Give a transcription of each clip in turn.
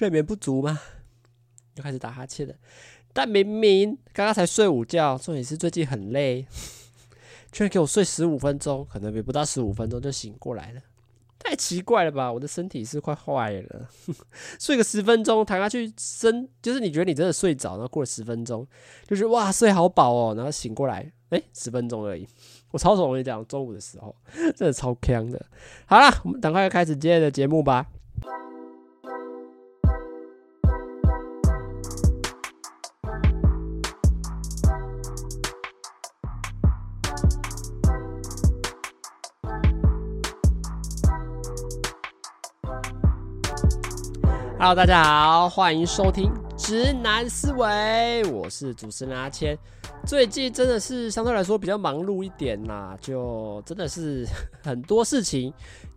睡眠不足吗？又开始打哈欠了。但明明刚刚才睡午觉，重点是最近很累，居然给我睡十五分钟，可能也不到十五分钟就醒过来了，太奇怪了吧？我的身体是快坏了。睡个十分钟，躺下去身，就是你觉得你真的睡着，然后过了十分钟，就是哇，睡好饱哦，然后醒过来，诶，十分钟而已。我超容易讲，中午的时候真的超锵的。好了，我们赶快开始今天的节目吧。Hello，大家好，欢迎收听《直男思维》，我是主持人阿谦。最近真的是相对来说比较忙碌一点啦，就真的是 很多事情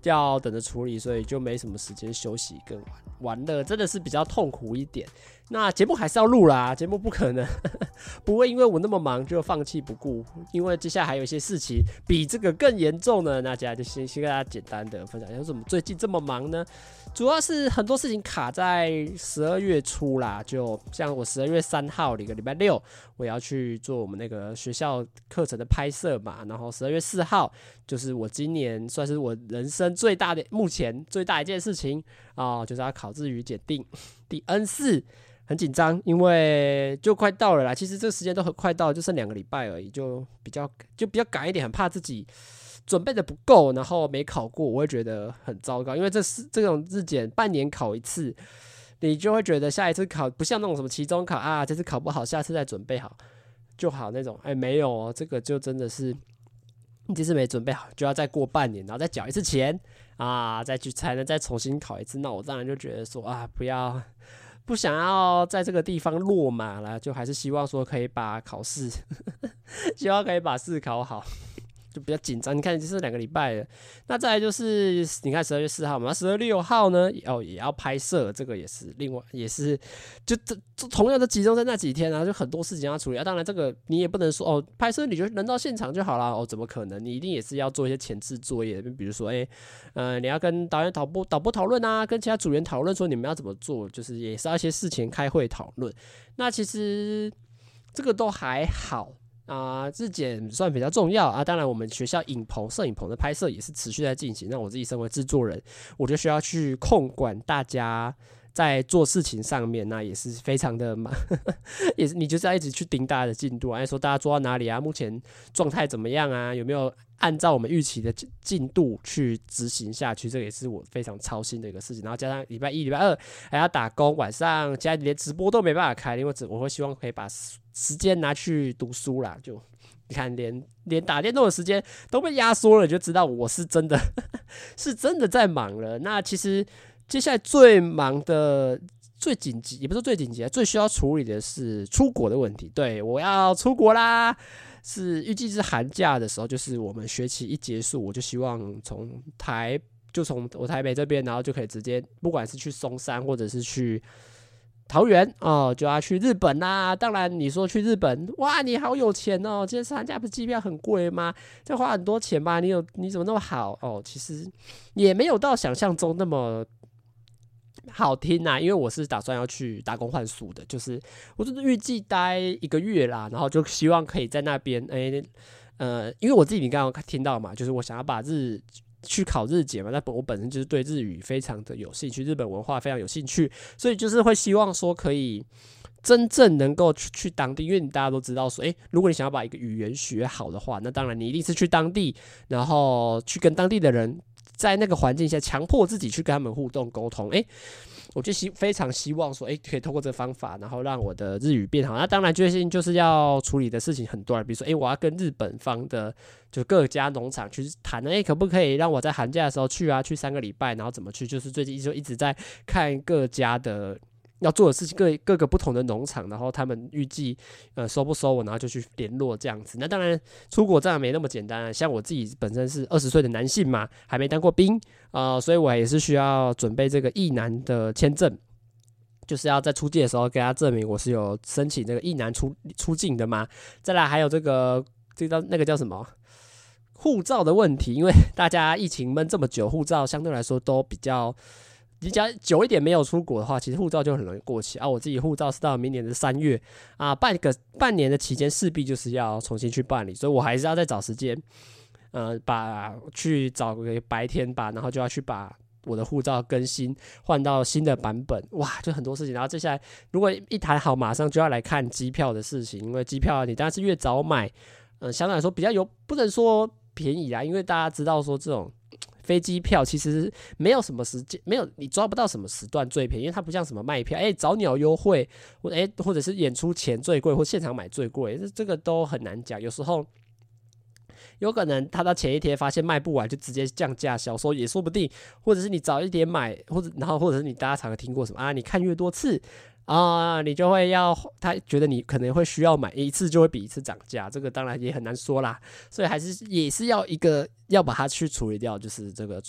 要等着处理，所以就没什么时间休息跟玩玩乐，真的是比较痛苦一点。那节目还是要录啦，节目不可能 不会因为我那么忙就放弃不顾，因为接下来还有一些事情比这个更严重呢。那接下来就先先跟大家简单的分享一下，为什么最近这么忙呢？主要是很多事情卡在十二月初啦，就像我十二月三号一个礼拜六，我要去做我们那个学校课程的拍摄嘛，然后十二月四号就是我今年算是我人生最大的目前最大一件事情啊，就是要考日语检定第 N 四。很紧张，因为就快到了啦。其实这个时间都很快到，就剩两个礼拜而已，就比较就比较赶一点，很怕自己准备的不够，然后没考过，我会觉得很糟糕。因为这是这种日检半年考一次，你就会觉得下一次考不像那种什么期中考啊，这次考不好，下次再准备好就好那种。哎，没有哦，这个就真的是你这次没准备好，就要再过半年，然后再缴一次钱啊，再去才能再重新考一次。那我当然就觉得说啊，不要。不想要在这个地方落马了，就还是希望说可以把考试，希望可以把试考好。就比较紧张，你看，就是两个礼拜了。那再来就是，你看十二月四号嘛，十二月六号呢，哦，也要拍摄，这个也是另外，也是就这同样的集中在那几天啊，就很多事情要处理啊。当然，这个你也不能说哦，拍摄你就人到现场就好了哦，怎么可能？你一定也是要做一些前置作业，比如说，哎，呃，你要跟导演、导播、导播讨论啊，跟其他组员讨论说你们要怎么做，就是也是要一些事前开会讨论。那其实这个都还好。啊，日检算比较重要啊。当然，我们学校影棚、摄影棚的拍摄也是持续在进行。那我自己身为制作人，我就需要去控管大家在做事情上面，那也是非常的忙。也是你就是要一直去盯大家的进度啊，说大家做到哪里啊，目前状态怎么样啊，有没有按照我们预期的进度去执行下去？这个也是我非常操心的一个事情。然后加上礼拜一、礼拜二还要打工，晚上家里连直播都没办法开，因为只我会希望可以把。时间拿去读书啦，就你看连，连打电动的时间都被压缩了，就知道我是真的 是真的在忙了。那其实接下来最忙的、最紧急，也不是最紧急啊，最需要处理的是出国的问题。对，我要出国啦，是预计是寒假的时候，就是我们学期一结束，我就希望从台就从我台北这边，然后就可以直接，不管是去松山或者是去。桃园哦，就要去日本啦。当然，你说去日本，哇，你好有钱哦！今天寒假不是机票很贵吗？这花很多钱吧？你有你怎么那么好哦？其实也没有到想象中那么好听呐。因为我是打算要去打工换宿的，就是我就是预计待一个月啦，然后就希望可以在那边，哎、呃，因为我自己你刚刚听到嘛，就是我想要把日。去考日检嘛？那本我本身就是对日语非常的有兴趣，日本文化非常有兴趣，所以就是会希望说可以真正能够去去当地，因为你大家都知道说，诶，如果你想要把一个语言学好的话，那当然你一定是去当地，然后去跟当地的人在那个环境下强迫自己去跟他们互动沟通，诶。我就希非常希望说，诶、可以通过这方法，然后让我的日语变好。那当然，最近就是要处理的事情很多了，比如说，诶、我要跟日本方的就各家农场去谈，诶、可不可以让我在寒假的时候去啊？去三个礼拜，然后怎么去？就是最近就一直在看各家的。要做的事情，各各个不同的农场，然后他们预计呃收不收我，然后就去联络这样子。那当然出国这样没那么简单啊，像我自己本身是二十岁的男性嘛，还没当过兵啊，所以我也是需要准备这个役男的签证，就是要在出境的时候给他证明我是有申请这个役男出出境的嘛。再来还有这个这个那个叫什么护照的问题，因为 大家疫情闷这么久，护照相对来说都比较。你只要久一点没有出国的话，其实护照就很容易过期啊。我自己护照是到明年的三月啊，半个半年的期间势必就是要重新去办理，所以我还是要再找时间，呃，把去找个白天吧，然后就要去把我的护照更新换到新的版本。哇，就很多事情。然后接下来如果一谈好，马上就要来看机票的事情，因为机票你当然是越早买，嗯、相对来说比较有，不能说便宜啊，因为大家知道说这种。飞机票其实没有什么时间，没有你抓不到什么时段最便宜，因为它不像什么卖票，哎、欸，早鸟优惠，或哎，或者是演出前最贵，或现场买最贵，这这个都很难讲。有时候有可能他到前一天发现卖不完，就直接降价销售也说不定，或者是你早一点买，或者然后或者是你大家常常听过什么啊？你看越多次。啊、你就会要他觉得你可能会需要买一次就会比一次涨价，这个当然也很难说啦，所以还是也是要一个要把它去处理掉，就是这个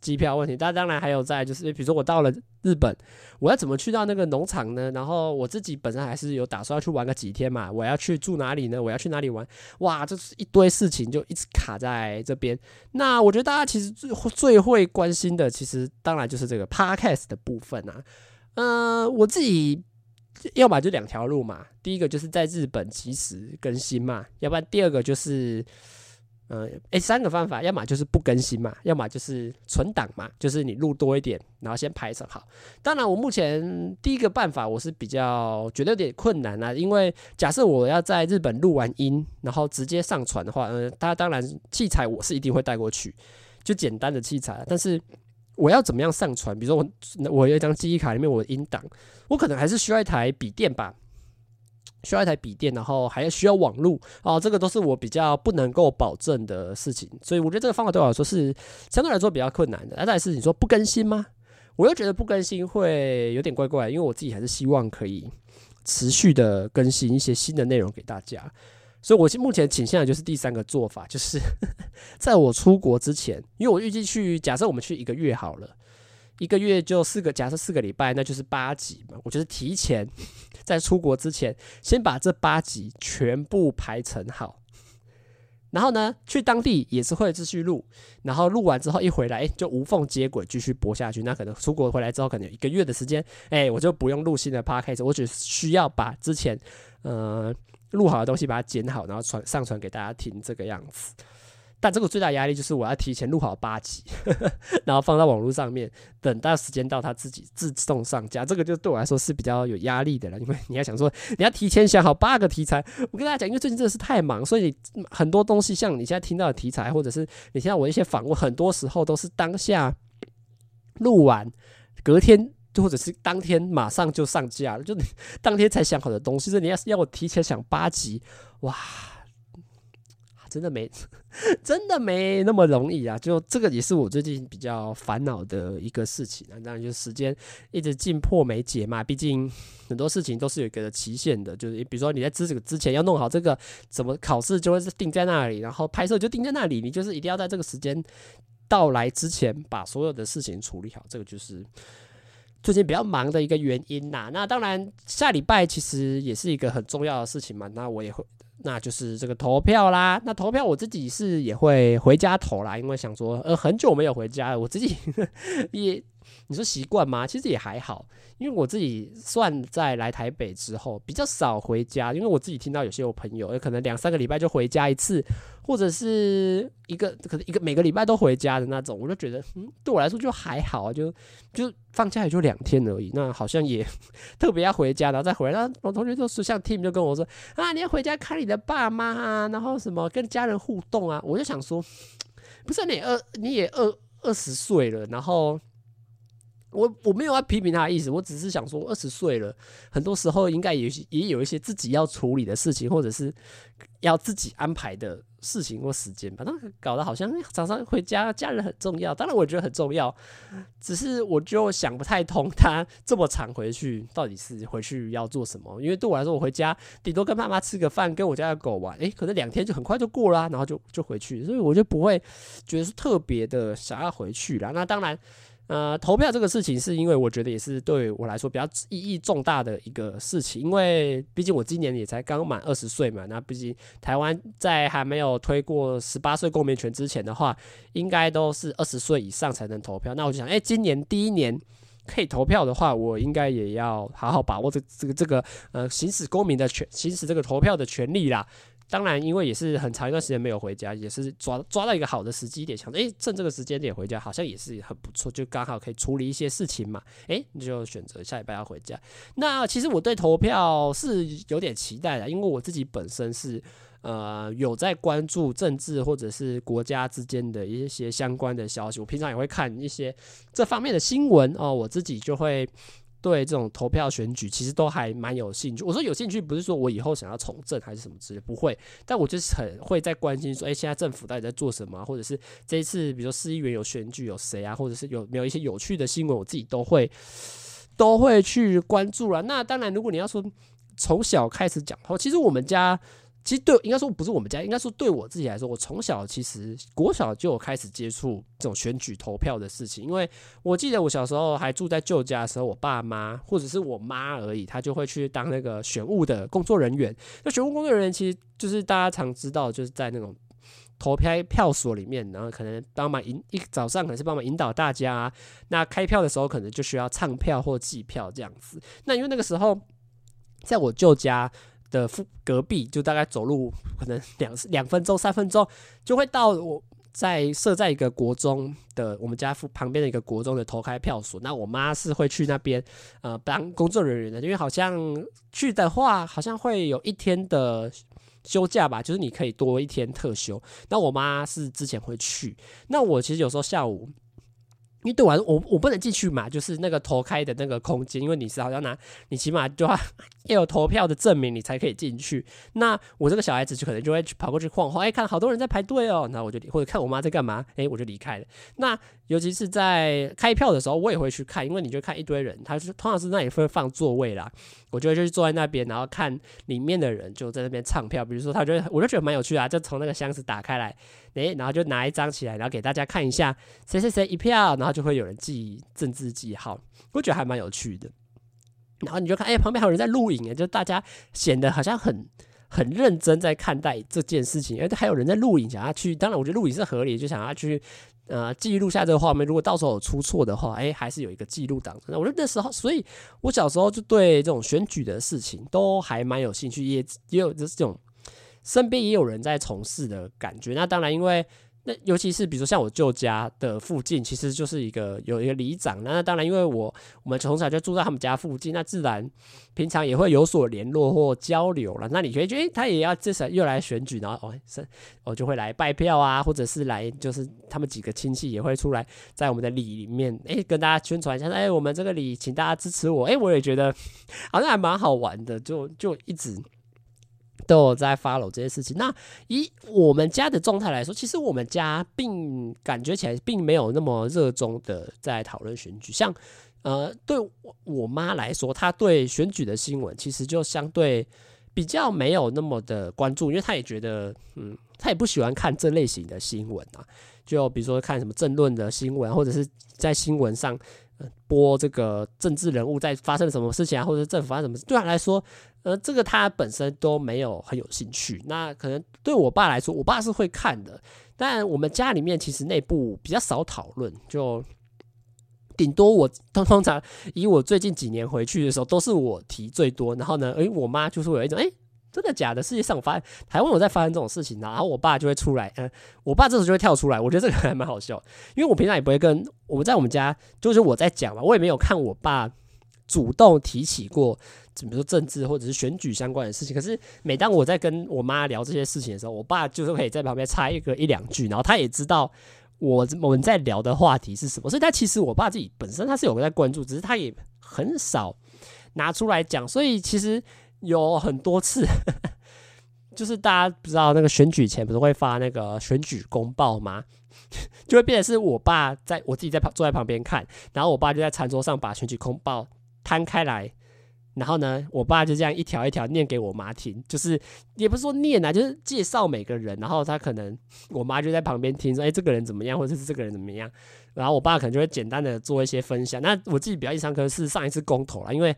机票问题。但当然还有在就是，比如说我到了日本，我要怎么去到那个农场呢？然后我自己本身还是有打算要去玩个几天嘛，我要去住哪里呢？我要去哪里玩？哇，这是一堆事情就一直卡在这边。那我觉得大家其实最最会关心的，其实当然就是这个 podcast 的部分啊。嗯、呃，我自己要么就两条路嘛，第一个就是在日本及时更新嘛，要不然第二个就是，呃，诶，三个方法，要么就是不更新嘛，要么就是存档嘛，就是你录多一点，然后先排成好。当然，我目前第一个办法我是比较觉得有点困难啊，因为假设我要在日本录完音，然后直接上传的话，嗯、呃，它当然器材我是一定会带过去，就简单的器材，但是。我要怎么样上传？比如说我我有一张记忆卡里面我的音档，我可能还是需要一台笔电吧，需要一台笔电，然后还需要网络哦，这个都是我比较不能够保证的事情，所以我觉得这个方法对我来说是相对来说比较困难的。那再来是你说不更新吗？我又觉得不更新会有点怪怪，因为我自己还是希望可以持续的更新一些新的内容给大家。所以，我目前倾向的就是第三个做法，就是 在我出国之前，因为我预计去，假设我们去一个月好了，一个月就四个，假设四个礼拜，那就是八集嘛。我就是提前在出国之前，先把这八集全部排成好，然后呢，去当地也是会继续录，然后录完之后一回来，就无缝接轨继续播下去。那可能出国回来之后，可能有一个月的时间，哎，我就不用录新的 podcast，我只需要把之前，呃。录好的东西把它剪好，然后传上传给大家听，这个样子。但这个最大压力就是我要提前录好八集，然后放到网络上面，等到时间到它自己自动上架。这个就对我来说是比较有压力的了，因为你要想说你要提前想好八个题材。我跟大家讲，因为最近真的是太忙，所以很多东西像你现在听到的题材，或者是你听到我一些访问，很多时候都是当下录完，隔天。或者是当天马上就上架了，就你当天才想好的东西，是你要要我提前想八集，哇，真的没，真的没那么容易啊！就这个也是我最近比较烦恼的一个事情啊。当然，就时间一直紧迫没解嘛，毕竟很多事情都是有一个期限的。就是比如说你在这个之前要弄好这个，怎么考试就会是定在那里，然后拍摄就定在那里，你就是一定要在这个时间到来之前把所有的事情处理好。这个就是。最近比较忙的一个原因呐，那当然下礼拜其实也是一个很重要的事情嘛，那我也会，那就是这个投票啦。那投票我自己是也会回家投啦，因为想说，呃，很久没有回家了，我自己 也。你说习惯吗？其实也还好，因为我自己算在来台北之后比较少回家，因为我自己听到有些我朋友，有可能两三个礼拜就回家一次，或者是一个可能一个每个礼拜都回家的那种，我就觉得，嗯，对我来说就还好，就就放假也就两天而已，那好像也 特别要回家，然后再回来。我同学都说，像 Tim 就跟我说啊，你要回家看你的爸妈啊，然后什么跟家人互动啊，我就想说，不是你二你也二二十岁了，然后。我我没有要批评他的意思，我只是想说，二十岁了，很多时候应该也也有一些自己要处理的事情，或者是要自己安排的事情或时间吧。那搞得好像常常回家，家人很重要，当然我觉得很重要，只是我就想不太通，他这么常回去，到底是回去要做什么？因为对我来说，我回家顶多跟爸妈吃个饭，跟我家的狗玩，诶，可能两天就很快就过了，然后就就回去，所以我就不会觉得是特别的想要回去了。那当然。呃，投票这个事情，是因为我觉得也是对我来说比较意义重大的一个事情，因为毕竟我今年也才刚满二十岁嘛。那毕竟台湾在还没有推过十八岁公民权之前的话，应该都是二十岁以上才能投票。那我就想，哎，今年第一年可以投票的话，我应该也要好好把握这这个这个呃行使公民的权，行使这个投票的权利啦。当然，因为也是很长一段时间没有回家，也是抓抓到一个好的时机点，想着诶，趁这个时间点回家，好像也是很不错，就刚好可以处理一些事情嘛。诶，你就选择下礼拜要回家。那其实我对投票是有点期待的，因为我自己本身是呃有在关注政治或者是国家之间的一些相关的消息，我平常也会看一些这方面的新闻哦，我自己就会。对这种投票选举，其实都还蛮有兴趣。我说有兴趣，不是说我以后想要从政还是什么之类，不会。但我就是很会在关心说，哎，现在政府到底在做什么，或者是这一次，比如说市议员有选举有谁啊，或者是有没有一些有趣的新闻，我自己都会都会去关注了。那当然，如果你要说从小开始讲的话，其实我们家。其实对，应该说不是我们家，应该说对我自己来说，我从小其实国小就有开始接触这种选举投票的事情。因为我记得我小时候还住在舅家的时候，我爸妈或者是我妈而已，她就会去当那个选务的工作人员。那选务工作人员其实就是大家常知道，就是在那种投票票所里面，然后可能帮忙引一早上可能是帮忙引导大家。那开票的时候可能就需要唱票或计票这样子。那因为那个时候在我舅家。的附隔壁就大概走路可能两两分钟三分钟就会到我在设在一个国中的我们家附旁边的一个国中的投开票所，那我妈是会去那边呃当工作人员的，因为好像去的话好像会有一天的休假吧，就是你可以多一天特休。那我妈是之前会去，那我其实有时候下午。因为对我来说，我我不能进去嘛，就是那个投开的那个空间，因为你是好像拿你起码就要 要有投票的证明，你才可以进去。那我这个小孩子就可能就会去跑过去晃晃，哎，看好多人在排队哦，那我就或者看我妈在干嘛，哎，我就离开了。那尤其是在开票的时候，我也会去看，因为你就看一堆人，他是通常是那里会放座位啦，我觉得就会去坐在那边，然后看里面的人就在那边唱票。比如说，他觉得我就觉得蛮有趣啊，就从那个箱子打开来。诶，然后就拿一张起来，然后给大家看一下谁谁谁一票，然后就会有人记政治记号，我觉得还蛮有趣的。然后你就看，哎，旁边还有人在录影，就大家显得好像很很认真在看待这件事情，而且还有人在录影，想要去。当然，我觉得录影是合理，就想要去呃记录下这个画面。如果到时候有出错的话，哎，还是有一个记录档。那我觉得那时候，所以我小时候就对这种选举的事情都还蛮有兴趣，也也有就是这种。身边也有人在从事的感觉，那当然，因为那尤其是比如说像我舅家的附近，其实就是一个有一个里长，那当然，因为我我们从小就住在他们家附近，那自然平常也会有所联络或交流了。那你觉得，觉得他也要至少又来选举，然后哦是哦就会来拜票啊，或者是来就是他们几个亲戚也会出来在我们的里里面，哎，跟大家宣传一下，哎，我们这个里请大家支持我，哎，我也觉得 好像还蛮好玩的，就就一直。都有在 follow 这些事情。那以我们家的状态来说，其实我们家并感觉起来并没有那么热衷的在讨论选举。像呃，对我我妈来说，她对选举的新闻其实就相对比较没有那么的关注，因为她也觉得，嗯，她也不喜欢看这类型的新闻啊。就比如说看什么政论的新闻，或者是在新闻上。播这个政治人物在发生什么事情啊，或者政府发生什么事，对她来说，呃，这个他本身都没有很有兴趣。那可能对我爸来说，我爸是会看的，但我们家里面其实内部比较少讨论，就顶多我通通常以我最近几年回去的时候，都是我提最多。然后呢，诶，我妈就是有一种诶。真的假的？世界上发台湾有在发生这种事情，然后我爸就会出来，嗯，我爸这时候就会跳出来。我觉得这个还蛮好笑，因为我平常也不会跟我们在我们家，就是我在讲嘛，我也没有看我爸主动提起过，比如说政治或者是选举相关的事情。可是每当我在跟我妈聊这些事情的时候，我爸就是可以在旁边插一个一两句，然后他也知道我我们在聊的话题是什么，所以他其实我爸自己本身他是有在关注，只是他也很少拿出来讲，所以其实。有很多次，就是大家不知道那个选举前不是会发那个选举公报吗？就会变成是我爸在我自己在旁坐在旁边看，然后我爸就在餐桌上把选举公报摊开来，然后呢，我爸就这样一条一条念给我妈听，就是也不是说念啊，就是介绍每个人，然后他可能我妈就在旁边听说，哎，这个人怎么样，或者是这个人怎么样。然后我爸可能就会简单的做一些分享。那我自己比较印象可能是上一次公投了，因为。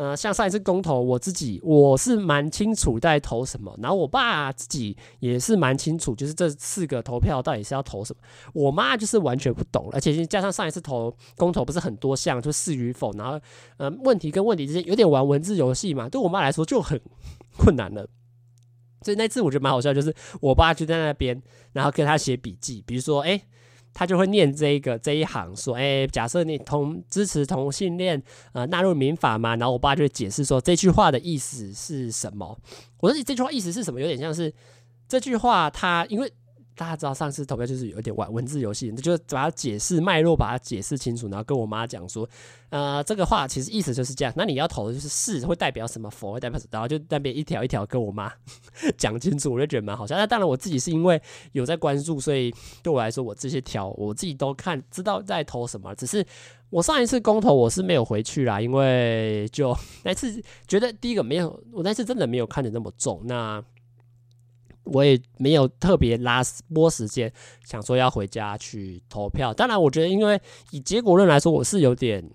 呃，像上一次公投，我自己我是蛮清楚在投什么，然后我爸自己也是蛮清楚，就是这四个投票到底是要投什么。我妈就是完全不懂，而且加上上一次投公投不是很多项，就是与否，然后呃问题跟问题之间有点玩文字游戏嘛，对我妈来说就很 困难了。所以那次我觉得蛮好笑，就是我爸就在那边，然后跟他写笔记，比如说哎。诶他就会念这个这一行，说：“哎、假设你同支持同性恋，呃，纳入民法嘛。”然后我爸就会解释说这句话的意思是什么。我说这句话意思是什么？有点像是这句话，他因为。大家知道上次投票就是有点玩文字游戏，就把它解释脉络，把它解释清楚，然后跟我妈讲说，呃，这个话其实意思就是这样。那你要投的就是是会代表什么，否会代表什么，然后就那边一条一条跟我妈 讲清楚，我就觉得蛮好笑。那当然我自己是因为有在关注，所以对我来说，我这些条我自己都看知道在投什么。只是我上一次公投我是没有回去啦，因为就 那次觉得第一个没有，我那次真的没有看得那么重。那。我也没有特别拉拨时间，想说要回家去投票。当然，我觉得因为以结果论来说，我是有点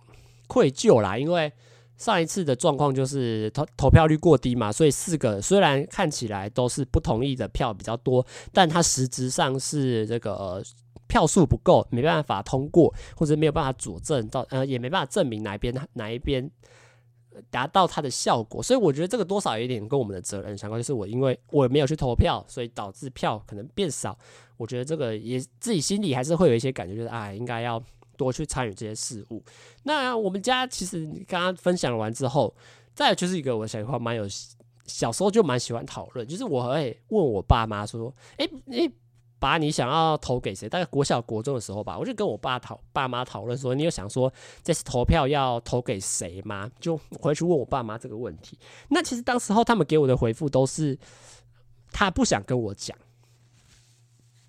愧疚啦。因为上一次的状况就是投投票率过低嘛，所以四个虽然看起来都是不同意的票比较多，但它实质上是这个票数不够，没办法通过，或者没有办法佐证到，呃，也没办法证明哪一边哪一边。达到它的效果，所以我觉得这个多少有点跟我们的责任相关。就是我因为我没有去投票，所以导致票可能变少。我觉得这个也自己心里还是会有一些感觉，就是啊，应该要多去参与这些事物。那我们家其实刚刚分享完之后，再就是一个我想话蛮有小时候就蛮喜欢讨论，就是我会问我爸妈说，哎、欸、哎。把你想要投给谁？大概国小国中的时候吧，我就跟我爸讨爸妈讨论说，你有想说这次投票要投给谁吗？就回去问我爸妈这个问题。那其实当时候他们给我的回复都是，他不想跟我讲，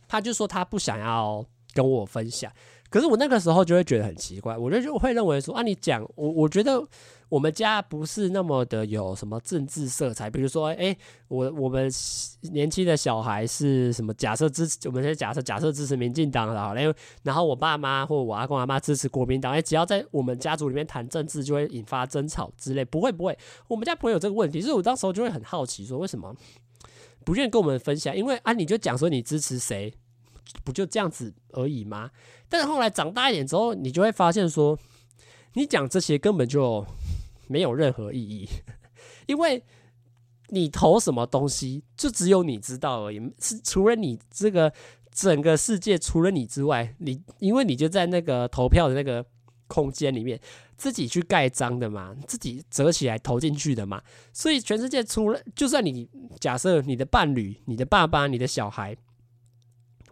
他就说他不想要跟我分享。可是我那个时候就会觉得很奇怪，我就就会认为说啊，你讲我，我觉得我们家不是那么的有什么政治色彩，比如说，哎、我我们年轻的小孩是什么？假设支持，我们先假设假设支持民进党好了，然后我爸妈或我阿公阿妈支持国民党，哎，只要在我们家族里面谈政治，就会引发争吵之类，不会不会，我们家不会有这个问题。所以我当时候就会很好奇，说为什么不愿意跟我们分享？因为啊，你就讲说你支持谁。不就这样子而已吗？但是后来长大一点之后，你就会发现说，你讲这些根本就没有任何意义，因为你投什么东西，就只有你知道而已。是除了你这个整个世界除了你之外，你因为你就在那个投票的那个空间里面，自己去盖章的嘛，自己折起来投进去的嘛。所以全世界除了，就算你假设你的伴侣、你的爸爸、你的小孩。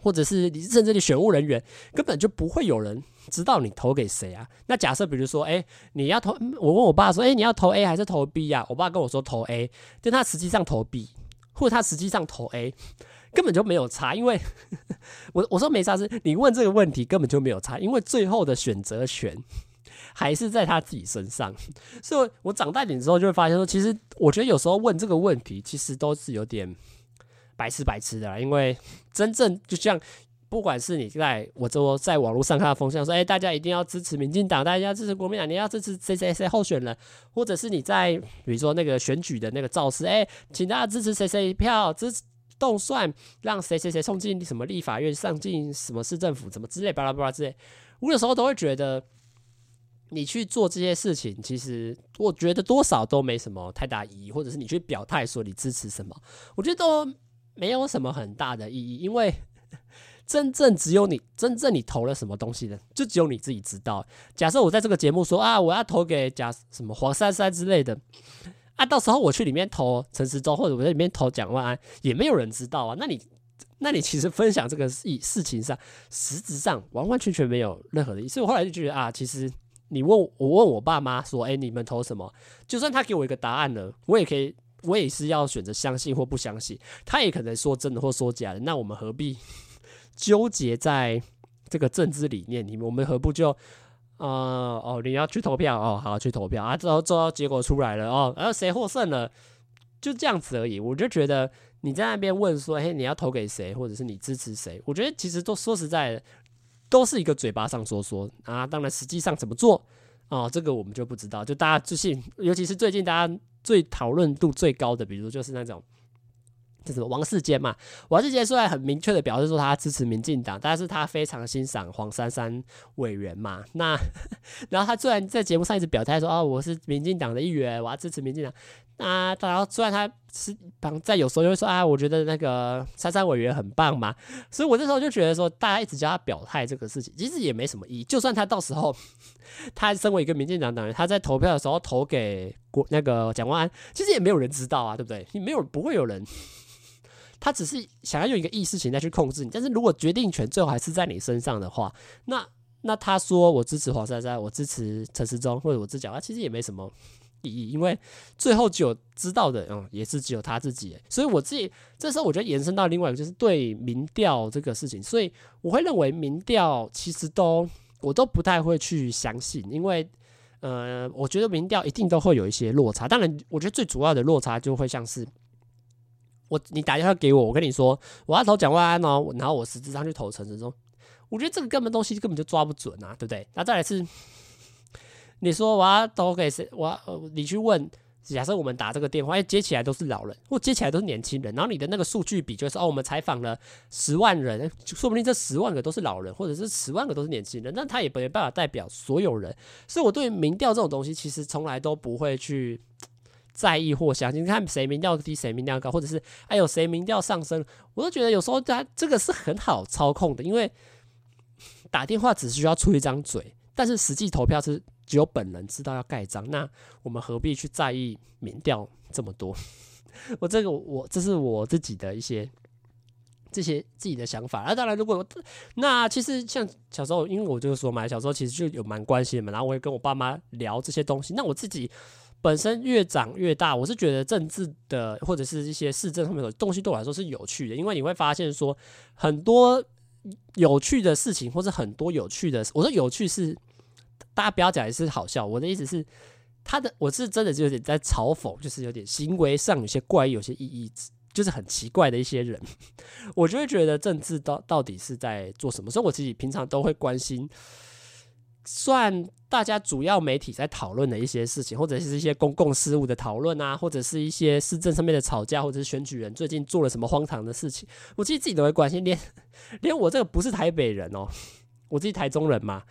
或者是你甚至你选务人员根本就不会有人知道你投给谁啊？那假设比如说，哎、你要投，我问我爸说，哎、你要投 A 还是投 B 呀、啊？我爸跟我说投 A，但他实际上投 B，或者他实际上投 A，根本就没有差。因为我我说没差是，你问这个问题根本就没有差，因为最后的选择权还是在他自己身上。所以，我长大点之后就会发现说，其实我觉得有时候问这个问题，其实都是有点。白痴白痴的啦，因为真正就像，不管是你在我这在网络上看到风向说，哎、大家一定要支持民进党，大家要支持国民党，你要支持谁谁谁候选人，或者是你在比如说那个选举的那个造势，哎、请大家支持谁谁一票，支持动算，让谁谁谁送进什么立法院，上进什么市政府，怎么之类巴拉巴拉之类，我有时候都会觉得，你去做这些事情，其实我觉得多少都没什么太大意义，或者是你去表态说你支持什么，我觉得都。没有什么很大的意义，因为 真正只有你真正你投了什么东西的，就只有你自己知道。假设我在这个节目说啊，我要投给假什么黄珊珊之类的啊，到时候我去里面投陈时中，或者我在里面投蒋万安，也没有人知道啊。那你那你其实分享这个事事情上，实质上完完全全没有任何的意义。所以我后来就觉得啊，其实你问我问我爸妈说，哎，你们投什么？就算他给我一个答案了，我也可以。我也是要选择相信或不相信，他也可能说真的或说假的，那我们何必 纠结在这个政治理念里面？我们何不就呃哦，你要去投票哦，好去投票啊，之后之后结果出来了哦，然后谁获胜了，就这样子而已。我就觉得你在那边问说，嘿，你要投给谁，或者是你支持谁？我觉得其实都说实在的，都是一个嘴巴上说说啊，当然实际上怎么做哦，这个我们就不知道。就大家最近，尤其是最近大家最讨论度最高的，比如就是那种。就是王世坚嘛，王世坚虽然很明确的表示说他支持民进党，但是他非常欣赏黄珊珊委员嘛。那 然后他虽然在节目上一直表态说，哦，我是民进党的一员，我要支持民进党。那然后虽然他是当在有时候就会说啊，我觉得那个珊珊委员很棒嘛。所以我这时候就觉得说，大家一直叫他表态这个事情，其实也没什么意义。就算他到时候他身为一个民进党党员，他在投票的时候投给国那个蒋万安，其实也没有人知道啊，对不对？你没有不会有人。他只是想要用一个意识形态去控制你，但是如果决定权最后还是在你身上的话，那那他说我支持黄珊珊，我支持陈时中，或者我支持蒋，其实也没什么意义，因为最后只有知道的，嗯，也是只有他自己。所以我自己这时候我觉得延伸到另外一个，就是对民调这个事情，所以我会认为民调其实都我都不太会去相信，因为呃，我觉得民调一定都会有一些落差。当然，我觉得最主要的落差就会像是。我你打电话给我，我跟你说我要投蒋万安哦，然后我实质上去投陈时中，我觉得这个根本东西根本就抓不准啊，对不对？那再来是，你说我要投给谁？我你去问，假设我们打这个电话，哎接起来都是老人，或接起来都是年轻人，然后你的那个数据比就是哦，我们采访了十万人，说不定这十万个都是老人，或者是十万个都是年轻人，那他也没办法代表所有人。所以我对民调这种东西，其实从来都不会去。在意或相信，你看谁民调低，谁民调高，或者是哎呦谁民调上升，我都觉得有时候他这个是很好操控的，因为打电话只需要出一张嘴，但是实际投票是只有本人知道要盖章，那我们何必去在意民调这么多？我这个我这是我自己的一些这些自己的想法。那、啊、当然，如果那其实像小时候，因为我就是说嘛，小时候其实就有蛮关心的嘛，然后我会跟我爸妈聊这些东西，那我自己。本身越长越大，我是觉得政治的或者是一些市政上面的东西对我来说是有趣的，因为你会发现说很多有趣的事情，或者很多有趣的，我说有趣是大家不要讲也是好笑，我的意思是他的我是真的就有点在嘲讽，就是有点行为上有些怪异，有些意义，就是很奇怪的一些人，我就会觉得政治到到底是在做什么，所以我自己平常都会关心。算大家主要媒体在讨论的一些事情，或者是一些公共事务的讨论啊，或者是一些市政上面的吵架，或者是选举人最近做了什么荒唐的事情，我其实自己都会关心。连 连我这个不是台北人哦，我自己台中人嘛，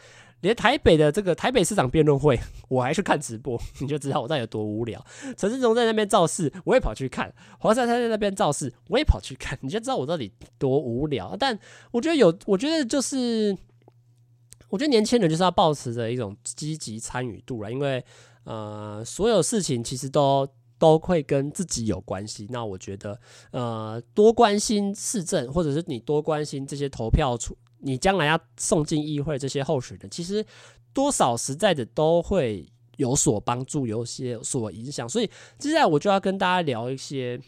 连台北的这个台北市长辩论会，我还去看直播，你就知道我在有多无聊。陈时中在那边造势，我也跑去看；黄珊珊在那边造势，我也跑去看，你就知道我到底多无聊。但我觉得有，我觉得就是。我觉得年轻人就是要保持着一种积极参与度啦，因为呃，所有事情其实都都会跟自己有关系。那我觉得呃，多关心市政，或者是你多关心这些投票处，你将来要送进议会这些候选人，其实多少实在的都会有所帮助，有些所影响。所以接下来我就要跟大家聊一些，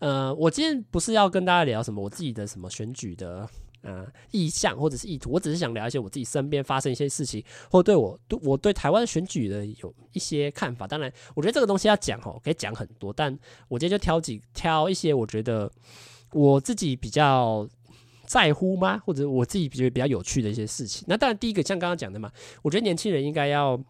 呃，我今天不是要跟大家聊什么我自己的什么选举的。呃，意向或者是意图，我只是想聊一些我自己身边发生一些事情，或对我对我对台湾选举的有一些看法。当然，我觉得这个东西要讲哦，可以讲很多，但我今天就挑几挑一些我觉得我自己比较在乎吗，或者我自己觉得比较有趣的一些事情。那当然，第一个像刚刚讲的嘛，我觉得年轻人应该要。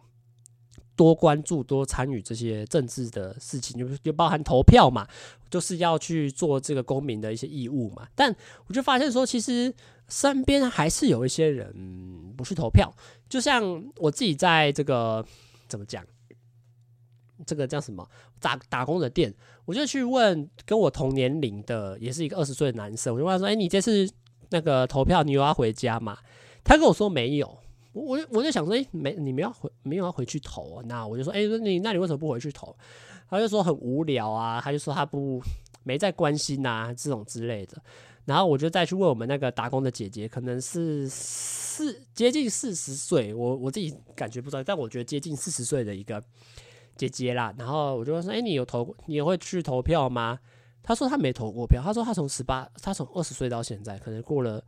多关注、多参与这些政治的事情，就就包含投票嘛，就是要去做这个公民的一些义务嘛。但我就发现说，其实身边还是有一些人不去投票。就像我自己在这个怎么讲，这个叫什么打打工的店，我就去问跟我同年龄的，也是一个二十岁的男生，我就问他说：“哎，你这次那个投票，你有要回家吗？”他跟我说没有。我我就我就想说，哎、没你们要回没有要回去投啊？那我就说，哎、欸，你那你为什么不回去投？他就说很无聊啊，他就说他不没在关心啊这种之类的。然后我就再去问我们那个打工的姐姐，可能是四接近四十岁，我我自己感觉不知道，但我觉得接近四十岁的一个姐姐啦。然后我就说，哎、你有投你也会去投票吗？他说他没投过票，他说他从十八，他从二十岁到现在，可能过了。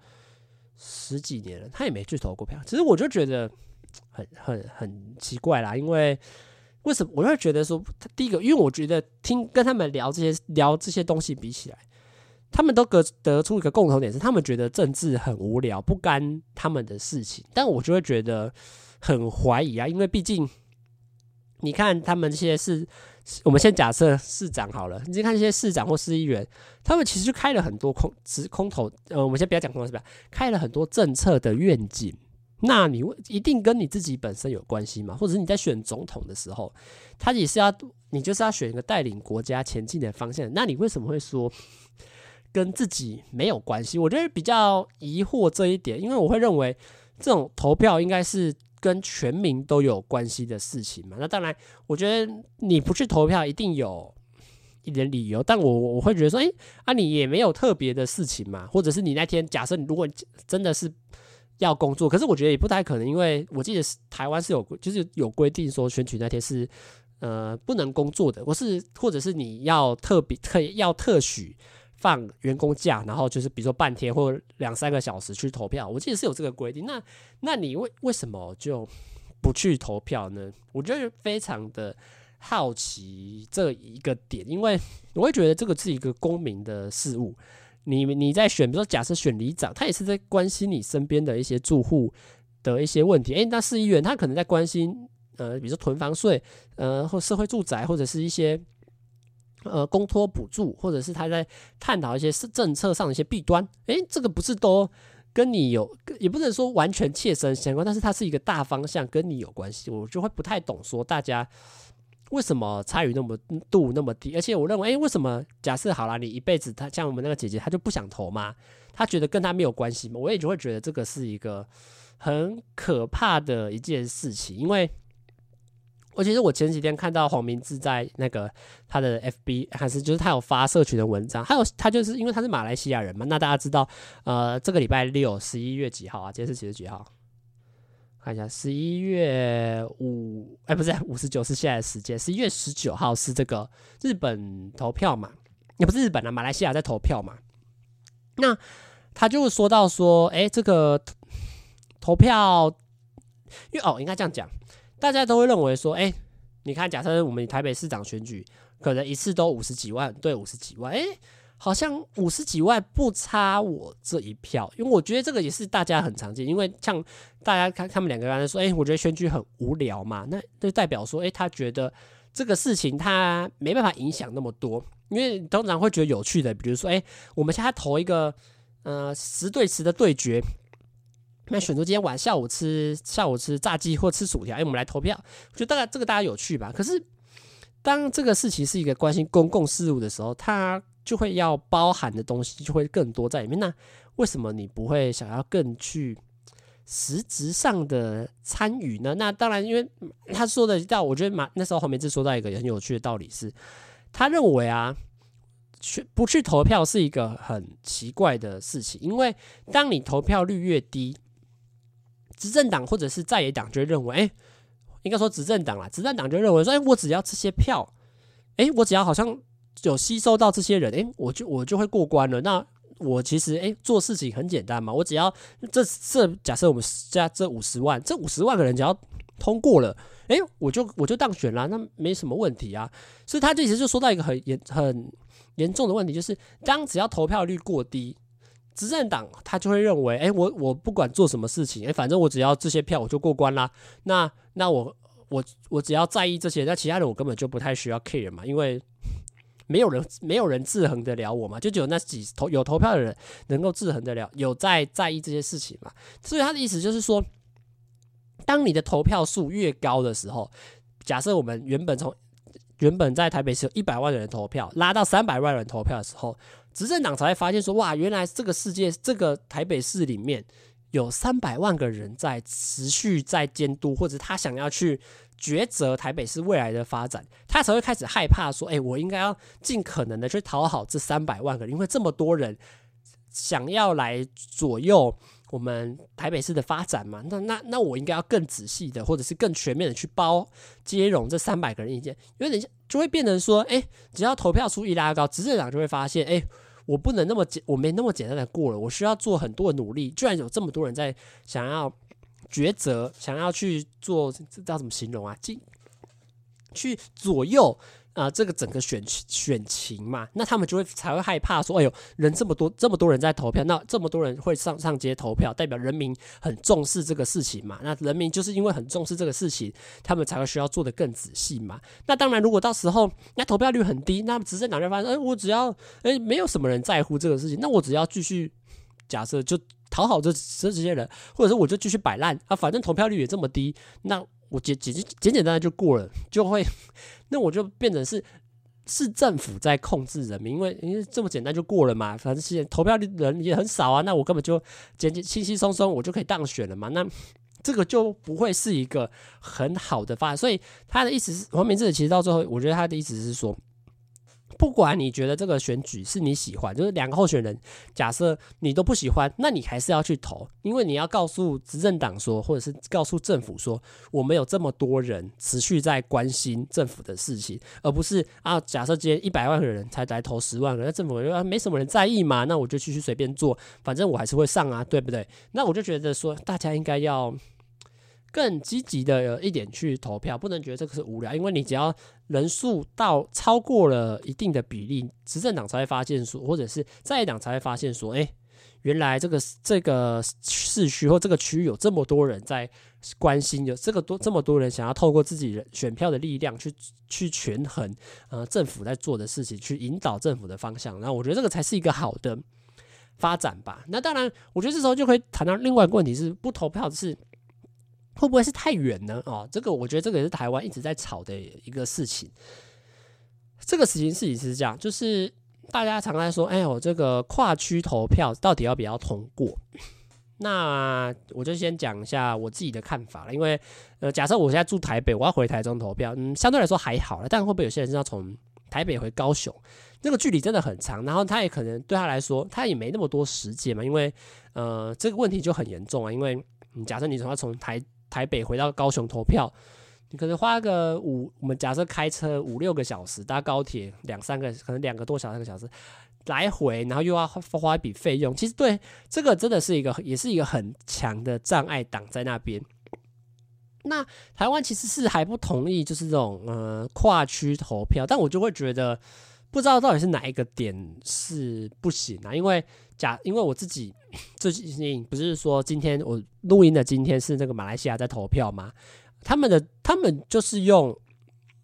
十几年了，他也没去投过票。其实我就觉得很很很奇怪啦，因为为什么我会觉得说，第一个，因为我觉得听跟他们聊这些聊这些东西比起来，他们都得得出一个共同点，是他们觉得政治很无聊，不干他们的事情。但我就会觉得很怀疑啊，因为毕竟你看他们这些是，我们先假设市长好了，你先看这些市长或市议员，他们其实就开了很多空直空头，呃，我们先不要讲空头是吧？开了很多政策的愿景，那你一定跟你自己本身有关系吗？或者是你在选总统的时候，他也是要你就是要选一个带领国家前进的方向，那你为什么会说？跟自己没有关系，我觉得比较疑惑这一点，因为我会认为这种投票应该是跟全民都有关系的事情嘛。那当然，我觉得你不去投票一定有一点理由，但我我会觉得说，诶，啊，你也没有特别的事情嘛，或者是你那天假设你如果真的是要工作，可是我觉得也不太可能，因为我记得台湾是有就是有规定说选举那天是呃不能工作的，或是或者是你要特别特要特许。放员工假，然后就是比如说半天或两三个小时去投票，我记得是有这个规定。那那你为为什么就不去投票呢？我觉得非常的好奇这一个点，因为我会觉得这个是一个公民的事务。你你在选，比如说假设选里长，他也是在关心你身边的一些住户的一些问题。诶，那市议员他可能在关心呃，比如说囤房税，呃，或社会住宅，或者是一些。呃，公托补助，或者是他在探讨一些政策上的一些弊端，诶，这个不是都跟你有，也不能说完全切身相关，但是它是一个大方向，跟你有关系，我就会不太懂说大家为什么参与那么度那么低，而且我认为，诶，为什么假设好了，你一辈子他像我们那个姐姐，她就不想投吗？她觉得跟她没有关系吗？我也就会觉得这个是一个很可怕的一件事情，因为。我其实我前几天看到黄明志在那个他的 FB 还是就是他有发社群的文章，还有他就是因为他是马来西亚人嘛，那大家知道，呃，这个礼拜六十一月几号啊？今天是几月几号？看一下，十一月五，哎，不是五十九是现在时间，十一月十九号是这个日本投票嘛？也不是日本啊，马来西亚在投票嘛？那他就说到说，哎，这个投票，因为哦，应该这样讲。大家都会认为说，哎，你看，假设我们台北市长选举，可能一次都五十几万对五十几万，哎，好像五十几万不差我这一票，因为我觉得这个也是大家很常见，因为像大家看他们两个人说，哎，我觉得选举很无聊嘛，那就代表说，哎，他觉得这个事情他没办法影响那么多，因为通常会觉得有趣的，比如说，哎，我们现在投一个呃十对十的对决。那选择今天晚下午吃下午吃炸鸡或吃薯条，哎，我们来投票，我觉得大概这个大家有趣吧。可是当这个事情是一个关心公共事务的时候，它就会要包含的东西就会更多在里面。那为什么你不会想要更去实质上的参与呢？那当然，因为他说的到，我觉得马那时候黄明志说到一个很有趣的道理是，他认为啊，去不去投票是一个很奇怪的事情，因为当你投票率越低。执政党或者是在野党就认为，哎，应该说执政党啦，执政党就认为说，哎，我只要这些票，哎，我只要好像有吸收到这些人，哎，我就我就会过关了。那我其实哎做事情很简单嘛，我只要这这假设我们加这五十万，这五十万个人只要通过了，哎，我就我就当选了，那没什么问题啊。所以他这其实就说到一个很严很严重的问题，就是当只要投票率过低。执政党他就会认为，哎，我我不管做什么事情，哎，反正我只要这些票我就过关啦。那那我我我只要在意这些，那其他人我根本就不太需要 care 嘛，因为没有人没有人制衡得了我嘛，就只有那几投有投票的人能够制衡得了，有在在意这些事情嘛。所以他的意思就是说，当你的投票数越高的时候，假设我们原本从原本在台北市有一百万人投票，拉到三百万人投票的时候。执政党才会发现说，哇，原来这个世界，这个台北市里面有三百万个人在持续在监督，或者他想要去抉择台北市未来的发展，他才会开始害怕说，哎，我应该要尽可能的去讨好这三百万个人，因为这么多人想要来左右我们台北市的发展嘛，那那那我应该要更仔细的，或者是更全面的去包接容这三百个人意见，因为等一下就会变成说，哎，只要投票数一拉高，执政党就会发现，哎。我不能那么简，我没那么简单的过了，我需要做很多的努力。居然有这么多人在想要抉择，想要去做，这叫怎么形容啊？进去左右。啊、这个整个选选情嘛，那他们就会才会害怕说，哎呦，人这么多，这么多人在投票，那这么多人会上上街投票，代表人民很重视这个事情嘛。那人民就是因为很重视这个事情，他们才会需要做得更仔细嘛。那当然，如果到时候那投票率很低，那执政党就发现，哎，我只要哎没有什么人在乎这个事情，那我只要继续假设就讨好这这这些人，或者说我就继续摆烂啊，反正投票率也这么低，那。我简简简简单单就过了，就会，那我就变成是是政府在控制人民，因为因为这么简单就过了嘛，反正现在投票的人也很少啊，那我根本就简简轻轻松松我就可以当选了嘛，那这个就不会是一个很好的发展，所以他的意思是黄明志其实到最后，我觉得他的意思是说。不管你觉得这个选举是你喜欢，就是两个候选人，假设你都不喜欢，那你还是要去投，因为你要告诉执政党说，或者是告诉政府说，我们有这么多人持续在关心政府的事情，而不是啊，假设今天一百万个人才来投十万个，那政府说没什么人在意嘛，那我就继续随便做，反正我还是会上啊，对不对？那我就觉得说，大家应该要。更积极的一点去投票，不能觉得这个是无聊，因为你只要人数到超过了一定的比例，执政党才会发现说，或者是在野党才会发现说，哎，原来这个这个市区或这个区域有这么多人在关心，有这个多这么多人想要透过自己选票的力量去去权衡呃政府在做的事情，去引导政府的方向。那我觉得这个才是一个好的发展吧。那当然，我觉得这时候就可以谈到另外一个问题是，不投票是。会不会是太远呢？哦，这个我觉得这个也是台湾一直在吵的一个事情。这个事情事情是这样，就是大家常常说，哎呦，这个跨区投票到底要不要通过？那我就先讲一下我自己的看法了。因为呃，假设我现在住台北，我要回台中投票，嗯，相对来说还好了。但会不会有些人是要从台北回高雄？那个距离真的很长，然后他也可能对他来说，他也没那么多时间嘛。因为呃，这个问题就很严重啊。因为你假设你从要从台台北回到高雄投票，你可能花个五，我们假设开车五六个小时，搭高铁两三个，可能两个多小时、三个小时来回，然后又要花一笔费用。其实对这个真的是一个，也是一个很强的障碍挡在那边。那台湾其实是还不同意，就是这种呃跨区投票，但我就会觉得不知道到底是哪一个点是不行啊，因为。假，因为我自己最近不是说今天我录音的今天是那个马来西亚在投票吗？他们的他们就是用。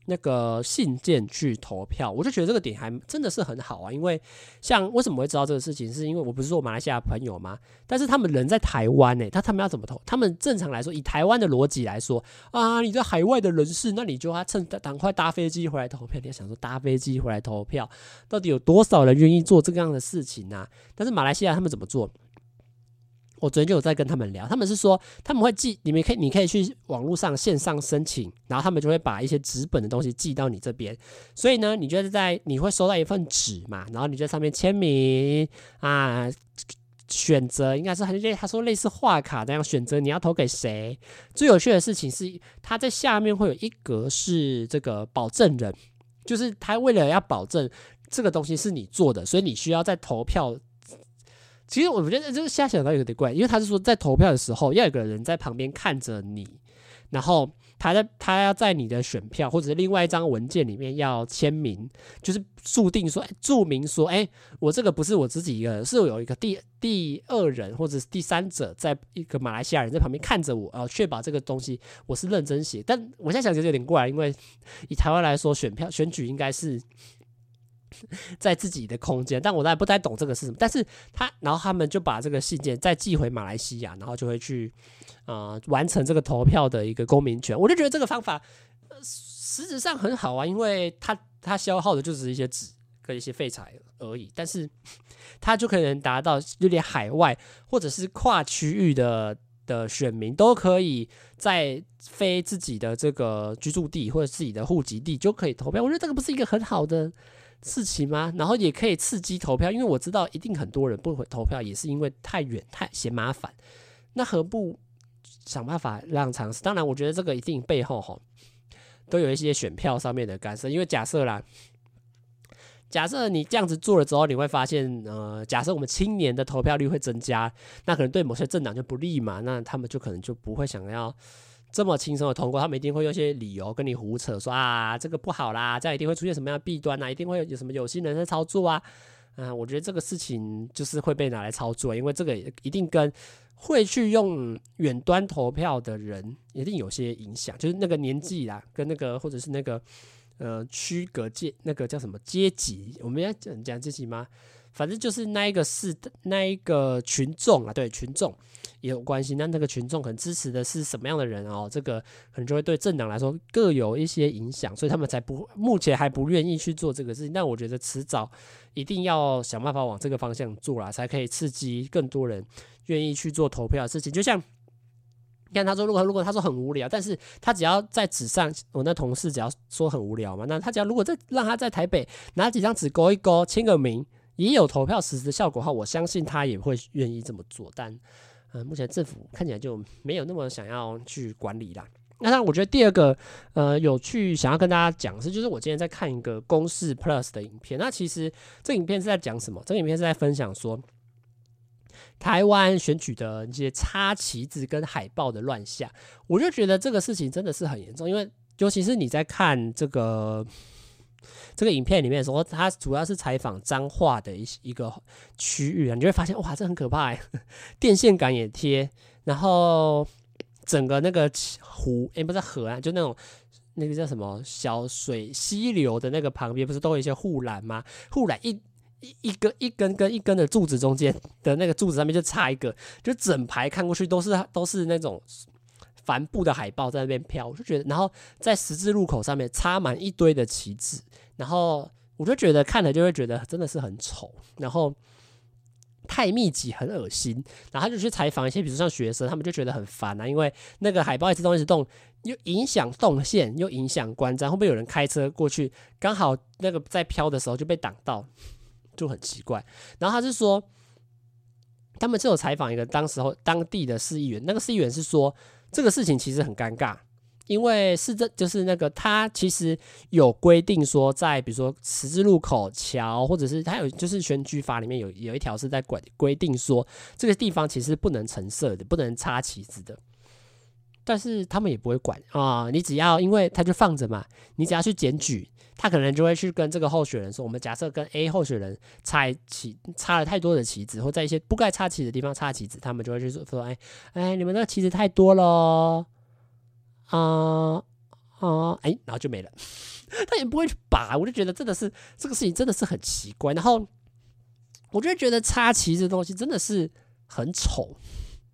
那个信件去投票，我就觉得这个点还真的是很好啊。因为像为什么会知道这个事情，是因为我不是说马来西亚朋友吗？但是他们人在台湾呢，他他们要怎么投？他们正常来说，以台湾的逻辑来说啊，你在海外的人士，那你就要趁赶快搭飞机回来投票。你要想说搭飞机回来投票，到底有多少人愿意做这个样的事情呢？但是马来西亚他们怎么做？我昨天就有在跟他们聊，他们是说他们会寄，你们可以，你可以去网络上线上申请，然后他们就会把一些纸本的东西寄到你这边。所以呢，你就是在你会收到一份纸嘛，然后你在上面签名啊，选择应该是很类，他说类似画卡那样选择你要投给谁。最有趣的事情是，他在下面会有一格是这个保证人，就是他为了要保证这个东西是你做的，所以你需要在投票。其实我觉得这个瞎想到有点怪，因为他是说在投票的时候要有个人在旁边看着你，然后他在他要在你的选票或者是另外一张文件里面要签名，就是注定说注明说，哎，我这个不是我自己一个人，是有一个第第二人或者是第三者，在一个马来西亚人在旁边看着我，呃，确保这个东西我是认真写。但我现在想觉得有点怪，因为以台湾来说，选票选举应该是。在自己的空间，但我还不太懂这个是什么。但是他，然后他们就把这个信件再寄回马来西亚，然后就会去呃完成这个投票的一个公民权。我就觉得这个方法呃实质上很好啊，因为它它消耗的就是一些纸跟一些废材而已，但是它就可能达到有点海外或者是跨区域的的选民都可以在非自己的这个居住地或者自己的户籍地就可以投票。我觉得这个不是一个很好的。刺激吗？然后也可以刺激投票，因为我知道一定很多人不会投票，也是因为太远太嫌麻烦。那何不想办法让尝试？当然，我觉得这个一定背后哈都有一些选票上面的干涉。因为假设啦，假设你这样子做了之后，你会发现，呃，假设我们青年的投票率会增加，那可能对某些政党就不利嘛，那他们就可能就不会想要。这么轻松的通过，他们一定会用一些理由跟你胡扯，说啊这个不好啦，这样一定会出现什么样的弊端啊，一定会有什么有心人在操作啊。嗯，我觉得这个事情就是会被拿来操作，因为这个一定跟会去用远端投票的人一定有些影响，就是那个年纪啦，跟那个或者是那个呃区隔阶那个叫什么阶级，我们要讲讲阶级吗？反正就是那一个是那一个群众啊，对群众也有关系。那那个群众可能支持的是什么样的人哦？这个可能就会对政党来说各有一些影响，所以他们才不目前还不愿意去做这个事情。但我觉得迟早一定要想办法往这个方向做啦，才可以刺激更多人愿意去做投票的事情。就像你看，他说如果如果他说很无聊，但是他只要在纸上，我那同事只要说很无聊嘛，那他只要如果在让他在台北拿几张纸勾一勾，签个名。也有投票实施的效果的话，我相信他也会愿意这么做。但，呃，目前政府看起来就没有那么想要去管理啦。那当然，我觉得第二个，呃，有趣想要跟大家讲是，就是我今天在看一个公式 Plus 的影片。那其实这影片是在讲什么？这影片是在分享说，台湾选举的一些插旗子跟海报的乱象。我就觉得这个事情真的是很严重，因为尤其是你在看这个。这个影片里面说，他主要是采访彰化的一一个区域啊，你就会发现哇，这很可怕，电线杆也贴，然后整个那个湖，诶，不是河啊，就那种那个叫什么小水溪流的那个旁边，不是都有一些护栏吗？护栏一一一根一根跟一根的柱子中间的那个柱子上面就插一个，就整排看过去都是都是那种。帆布的海报在那边飘，我就觉得，然后在十字路口上面插满一堆的旗帜，然后我就觉得看了就会觉得真的是很丑，然后太密集，很恶心。然后他就去采访一些，比如像学生，他们就觉得很烦啊，因为那个海报一直动一直动，又影响动线，又影响观瞻，会不会有人开车过去，刚好那个在飘的时候就被挡到，就很奇怪。然后他是说，他们就有采访一个当时候当地的市议员，那个市议员是说。这个事情其实很尴尬，因为是这就是那个他其实有规定说，在比如说十字路口桥，或者是他有就是选举法里面有有一条是在规规定说，这个地方其实不能橙色的，不能插旗子的。但是他们也不会管啊、你只要因为他就放着嘛，你只要去检举，他可能就会去跟这个候选人说，我们假设跟 A 候选人插旗插了太多的旗子，或在一些不该插旗的地方插旗子，他们就会去说说，哎哎，你们那个旗子太多了，啊啊，哎，然后就没了，他也不会去拔，我就觉得真的是这个事情真的是很奇怪，然后我就觉得插旗子的东西真的是很丑，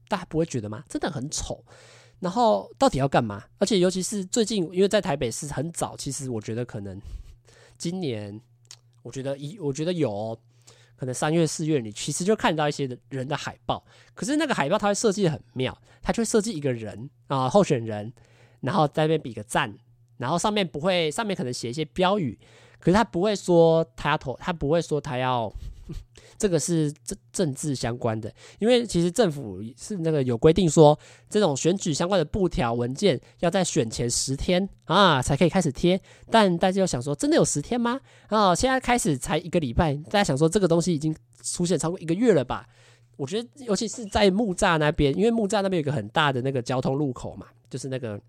大家不会觉得吗？真的很丑。然后到底要干嘛？而且尤其是最近，因为在台北市很早，其实我觉得可能今年，我觉得一，我觉得有、可能三月四月，你其实就看到一些人的海报。可是那个海报它会设计得很妙，它就会设计一个人啊、候选人，然后在那边比个赞，然后上面不会，上面可能写一些标语，可是他不会说他要投，他不会说他要。这个是政政治相关的，因为其实政府是那个有规定说，这种选举相关的布条文件要在选前十天啊才可以开始贴。但大家又想说，真的有十天吗？啊，现在开始才一个礼拜，大家想说这个东西已经出现超过一个月了吧？我觉得，尤其是在木栅那边，因为木栅那边有一个很大的那个交通路口嘛，就是那个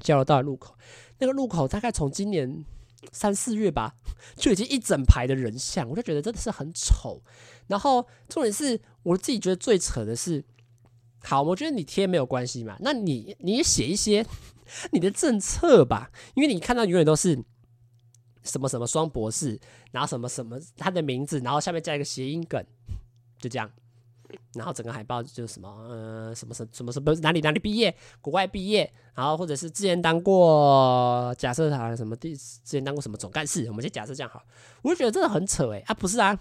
交流道的路口，那个路口大概从今年。三四月吧，就已经一整排的人像，我就觉得真的是很丑。然后重点是，我自己觉得最扯的是，好，我觉得你贴没有关系嘛，那你你也写一些 你的政策吧，因为你看到永远都是什么什么双博士，然后什么什么他的名字，然后下面加一个谐音梗，就这样。然后整个海报就是什么，呃，什么什什么什么哪里哪里毕业，国外毕业，然后或者是之前当过，假设他什么第之前当过什么总干事，我们先假设这样好，我就觉得真的很扯诶啊，不是啊，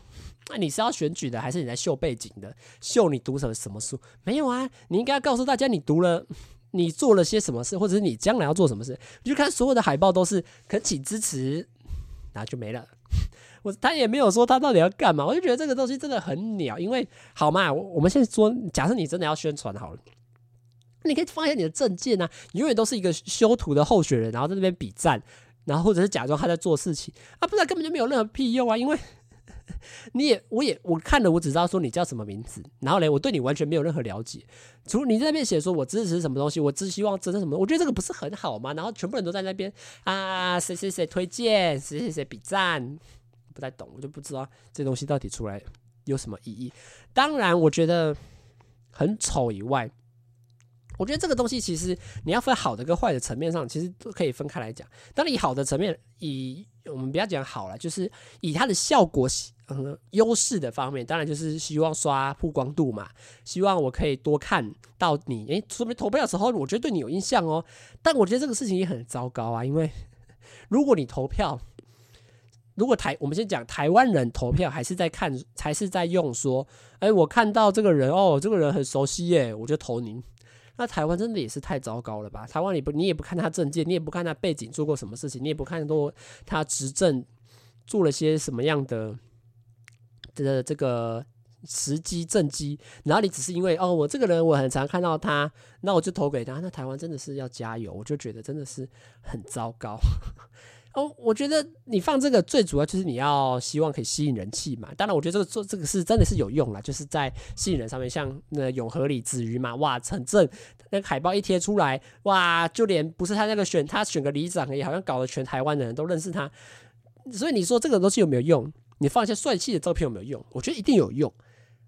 那你是要选举的，还是你在秀背景的，秀你读什么什么书？没有啊，你应该要告诉大家你读了，你做了些什么事，或者是你将来要做什么事。你就看所有的海报都是恳请支持，然后就没了。我他也没有说他到底要干嘛，我就觉得这个东西真的很鸟。因为好嘛，我我们现在说，假设你真的要宣传好了，你可以放一下你的证件啊，永远都是一个修图的候选人，然后在那边比赞，然后或者是假装他在做事情啊，不然根本就没有任何屁用啊。因为 你也我也我看了，我只知道说你叫什么名字，然后嘞，我对你完全没有任何了解。除你在那边写说我支持什么东西，我只希望支持什么，我觉得这个不是很好吗？然后全部人都在那边啊，谁谁谁推荐，谁谁谁比赞，不太懂，我就不知道这东西到底出来有什么意义。当然，我觉得很丑以外。我觉得这个东西其实你要分好的跟坏的层面上，其实都可以分开来讲。当然，以好的层面，以我们不要讲好了，就是以它的效果，嗯，优势的方面，当然就是希望刷曝光度嘛，希望我可以多看到你。诶，说明投票的时候，我觉得对你有印象哦。但我觉得这个事情也很糟糕啊，因为 如果你投票，如果台我们先讲台湾人投票，还是在看，还是在用说，诶，我看到这个人哦，这个人很熟悉耶，我就投您。那台湾真的也是太糟糕了吧？台湾你不，你也不看他政见，你也不看他背景做过什么事情，你也不看多他执政做了些什么样的的这个时机政绩，然后你只是因为哦，我这个人我很常看到他，那我就投给他。那台湾真的是要加油，我就觉得真的是很糟糕。哦，我觉得你放这个最主要就是你要希望可以吸引人气嘛。当然，我觉得这个做这个是真的是有用啦，就是在吸引人上面，像那永和里子瑜嘛，哇，陈正那个海报一贴出来，哇，就连不是他那个选他选个里长，也好像搞得全台湾的人都认识他。所以你说这个东西有没有用？你放一些帅气的照片有没有用？我觉得一定有用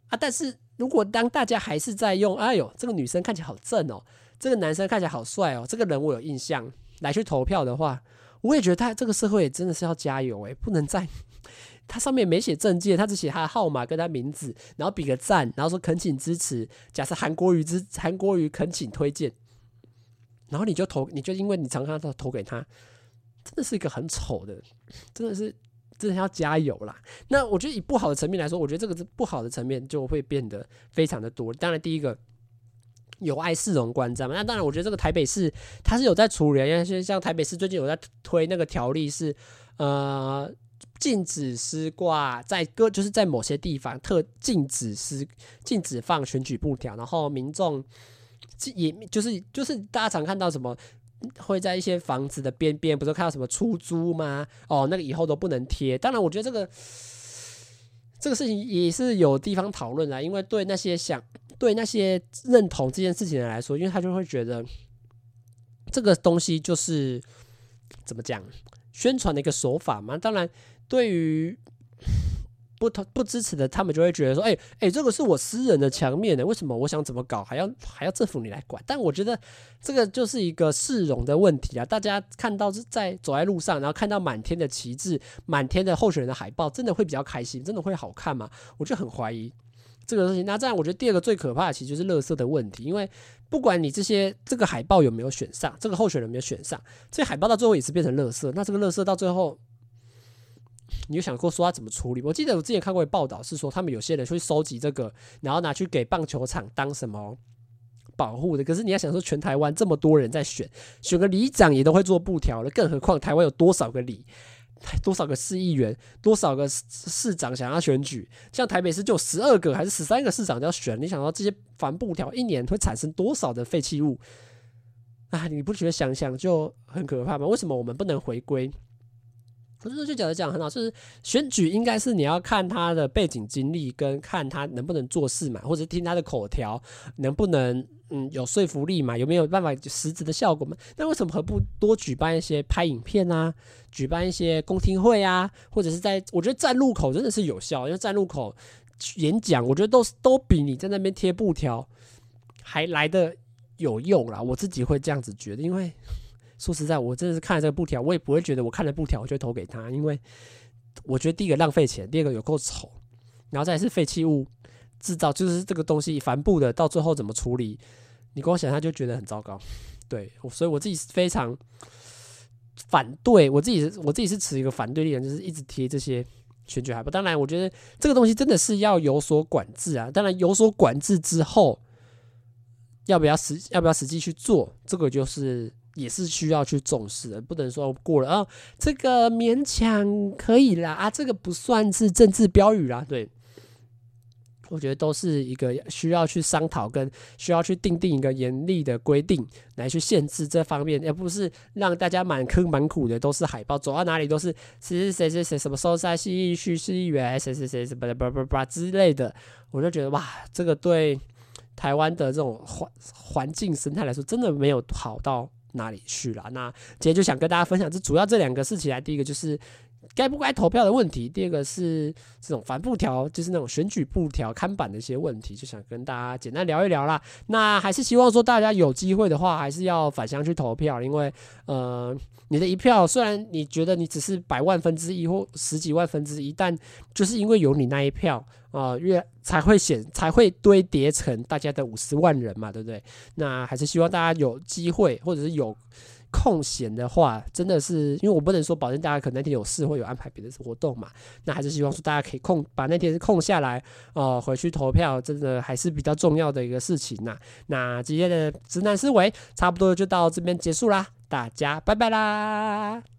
啊。但是如果当大家还是在用，哎呦，这个女生看起来好正哦，这个男生看起来好帅哦，这个人我有印象，来去投票的话。我也觉得他这个社会真的是要加油诶，不能再他上面没写证件，他只写他的号码跟他名字，然后比个赞，然后说恳请支持。假设韩国瑜之韩国瑜恳请推荐，然后你就投，你就因为你常常都投给他，真的是一个很丑的，真的是真的要加油啦。那我觉得以不好的层面来说，我觉得这个是不好的层面就会变得非常的多。当然，第一个。有碍市容观瞻嘛？那当然，我觉得这个台北市它是有在处理，因为像台北市最近有在推那个条例是，呃，禁止丝挂在各就是在某些地方特禁止丝禁止放选举布条，然后民众也就是就是大家常看到什么会在一些房子的边边，不是看到什么出租吗？哦，那个以后都不能贴。当然，我觉得这个这个事情也是有地方讨论啦，因为对那些想。对那些认同这件事情的人来说，因为他就会觉得这个东西就是怎么讲，宣传的一个手法嘛。当然，对于不同不支持的，他们就会觉得说：“哎哎，这个是我私人的墙面的，为什么我想怎么搞还要还要政府你来管？”但我觉得这个就是一个市容的问题啊。大家看到是在走在路上，然后看到满天的旗帜、满天的候选人的海报，真的会比较开心，真的会好看吗？我就很怀疑。这个事情，那这样我觉得第二个最可怕的其实就是垃圾的问题，因为不管你这些这个海报有没有选上，这个候选人没有选上，这些海报到最后也是变成垃圾。那这个垃圾到最后，你有想过说他怎么处理？我记得我之前看过一报道，是说他们有些人会收集这个，然后拿去给棒球场当什么保护的。可是你要想说，全台湾这么多人在选，选个里长也都会做布条了，更何况台湾有多少个里？多少个市议员，多少个市长想要选举？像台北市就十二个还是十三个市长要选？你想到这些帆布条一年会产生多少的废弃物？啊，你不觉得想想就很可怕吗？为什么我们不能回归？不是，就讲的讲很好，就是选举应该是你要看他的背景经历，跟看他能不能做事嘛，或者听他的口条能不能。嗯，有说服力嘛？有没有办法实质的效果嘛？那为什么何不多举办一些拍影片啊，举办一些公听会啊，或者是在我觉得站路口真的是有效，因为站路口演讲，我觉得都是都比你在那边贴布条还来得有用啦。我自己会这样子觉得，因为说实在，我真的是看了这个布条，我也不会觉得我看了布条我就投给他，因为我觉得第一个浪费钱，第二个有够丑，然后再是废弃物。制造就是这个东西帆布的，到最后怎么处理？你光想，他就觉得很糟糕。对，所以我自己是非常反对，我自己我自己是持一个反对立场，就是一直贴这些选举海报。当然，我觉得这个东西真的是要有所管制啊。当然，有所管制之后，要不要实要不要实际去做，这个就是也是需要去重视的。不能说过了啊，这个勉强可以啦啊，这个不算是政治标语啦，对。我觉得都是一个需要去商讨跟需要去订定一个严厉的规定来去限制这方面，而不是让大家满坑满谷的都是海报，走到哪里都是谁谁谁谁谁什么收山西区市议员谁谁谁什么的叭叭叭之类的，我就觉得哇，这个对台湾的这种环环境生态来说，真的没有好到哪里去了。那今天就想跟大家分享，这主要这两个事情来，第一个就是。该不该投票的问题，第二个是这种帆布条，就是那种选举布条看板的一些问题，就想跟大家简单聊一聊啦。那还是希望说大家有机会的话，还是要返乡去投票，因为呃，你的一票虽然你觉得你只是百万分之一或十几万分之一，但就是因为有你那一票啊，越才会显才会堆叠成大家的五十万人嘛，对不对？那还是希望大家有机会或者是有。空闲的话，真的是因为我不能说保证大家可能那天有事或有安排别的活动嘛，那还是希望说大家可以空把那天空下来，哦、回去投票，真的还是比较重要的一个事情呐。那今天的直男思维差不多就到这边结束啦，大家拜拜啦。